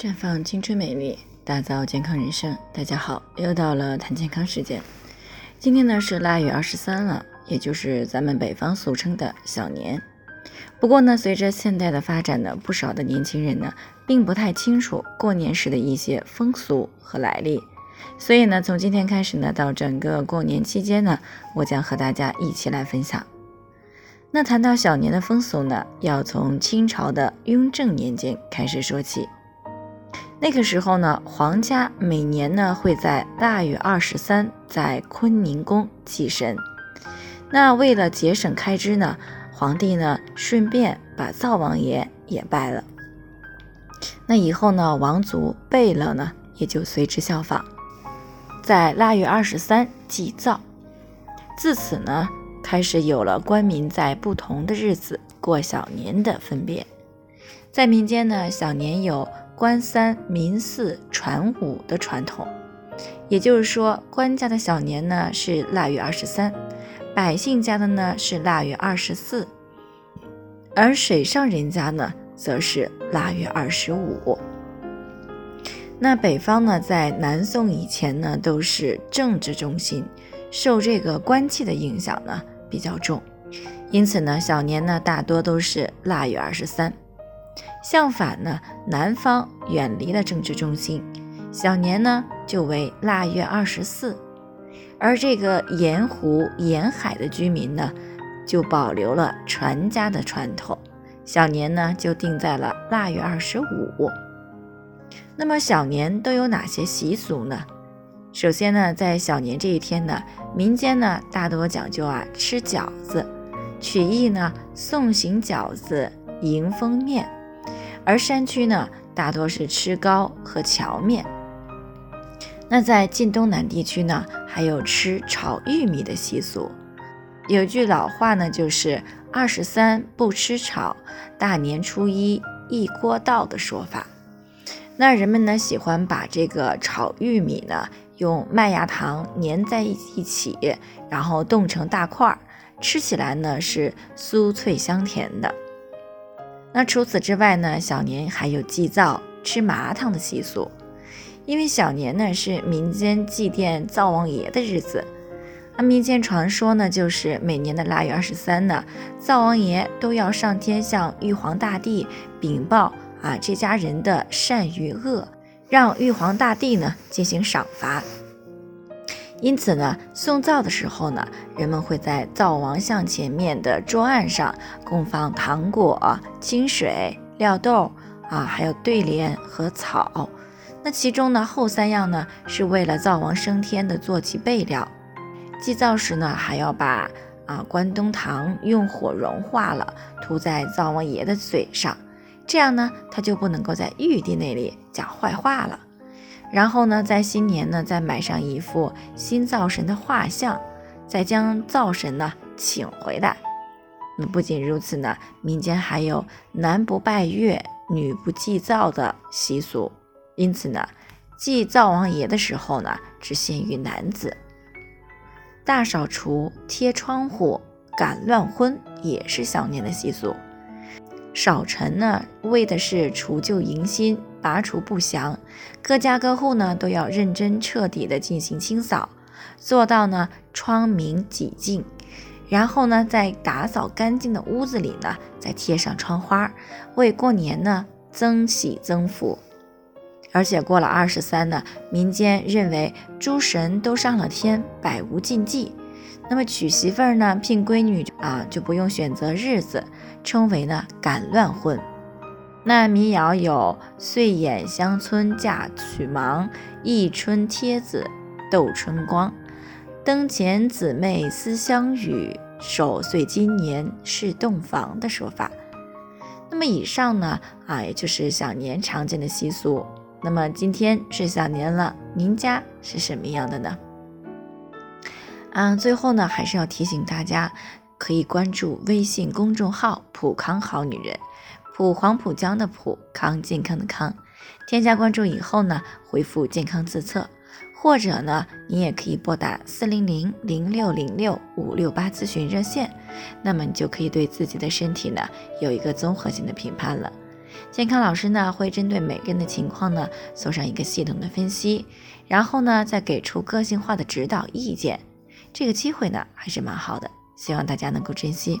绽放青春美丽，打造健康人生。大家好，又到了谈健康时间。今天呢是腊月二十三了，也就是咱们北方俗称的小年。不过呢，随着现代的发展呢，不少的年轻人呢，并不太清楚过年时的一些风俗和来历。所以呢，从今天开始呢，到整个过年期间呢，我将和大家一起来分享。那谈到小年的风俗呢，要从清朝的雍正年间开始说起。那个时候呢，皇家每年呢会在腊月二十三在坤宁宫祭神。那为了节省开支呢，皇帝呢顺便把灶王爷也拜了。那以后呢，王族贝勒呢也就随之效仿，在腊月二十三祭灶。自此呢，开始有了官民在不同的日子过小年的分别。在民间呢，小年有。官三民四传五的传统，也就是说，官家的小年呢是腊月二十三，百姓家的呢是腊月二十四，而水上人家呢则是腊月二十五。那北方呢，在南宋以前呢都是政治中心，受这个官气的影响呢比较重，因此呢小年呢大多都是腊月二十三。相反呢，南方远离了政治中心，小年呢就为腊月二十四，而这个沿湖沿海的居民呢，就保留了传家的传统，小年呢就定在了腊月二十五。那么小年都有哪些习俗呢？首先呢，在小年这一天呢，民间呢大多讲究啊吃饺子，取意呢送行饺子迎丰面。而山区呢，大多是吃糕和荞面。那在晋东南地区呢，还有吃炒玉米的习俗。有句老话呢，就是“二十三不吃炒，大年初一一锅倒”的说法。那人们呢，喜欢把这个炒玉米呢，用麦芽糖粘在一起，然后冻成大块儿，吃起来呢是酥脆香甜的。那除此之外呢，小年还有祭灶、吃麻糖的习俗。因为小年呢是民间祭奠灶王爷的日子。那民间传说呢，就是每年的腊月二十三呢，灶王爷都要上天向玉皇大帝禀报啊这家人的善与恶，让玉皇大帝呢进行赏罚。因此呢，送灶的时候呢，人们会在灶王像前面的桌案上供放糖果、清水、料豆啊，还有对联和草。那其中呢，后三样呢，是为了灶王升天的坐骑备料。祭灶时呢，还要把啊关东糖用火融化了，涂在灶王爷的嘴上，这样呢，他就不能够在玉帝那里讲坏话了。然后呢，在新年呢，再买上一副新灶神的画像，再将灶神呢请回来。那不仅如此呢，民间还有男不拜月，女不祭灶的习俗。因此呢，祭灶王爷的时候呢，只限于男子。大扫除、贴窗户、赶乱婚也是小年的习俗。扫尘呢，为的是除旧迎新。拔除不祥，各家各户呢都要认真彻底的进行清扫，做到呢窗明几净。然后呢，在打扫干净的屋子里呢，再贴上窗花，为过年呢增喜增福。而且过了二十三呢，民间认为诸神都上了天，百无禁忌。那么娶媳妇儿呢，聘闺女啊，就不用选择日子，称为呢赶乱婚。那民谣有“岁眼乡村嫁娶忙，一春贴子斗春光，灯前姊妹思相与，守岁今年是洞房”的说法。那么以上呢，啊，也就是小年常见的习俗。那么今天是小年了，您家是什么样的呢？啊，最后呢，还是要提醒大家，可以关注微信公众号“普康好女人”。浦黄浦江的浦康健康的康。添加关注以后呢回复健康自测。或者呢你也可以拨打四零零零六零六五六八咨询热线那么你就可以对自己的身体呢有一个综合性的评判了。健康老师呢会针对每个人的情况呢做上一个系统的分析然后呢再给出个性化的指导意见。这个机会呢还是蛮好的希望大家能够珍惜。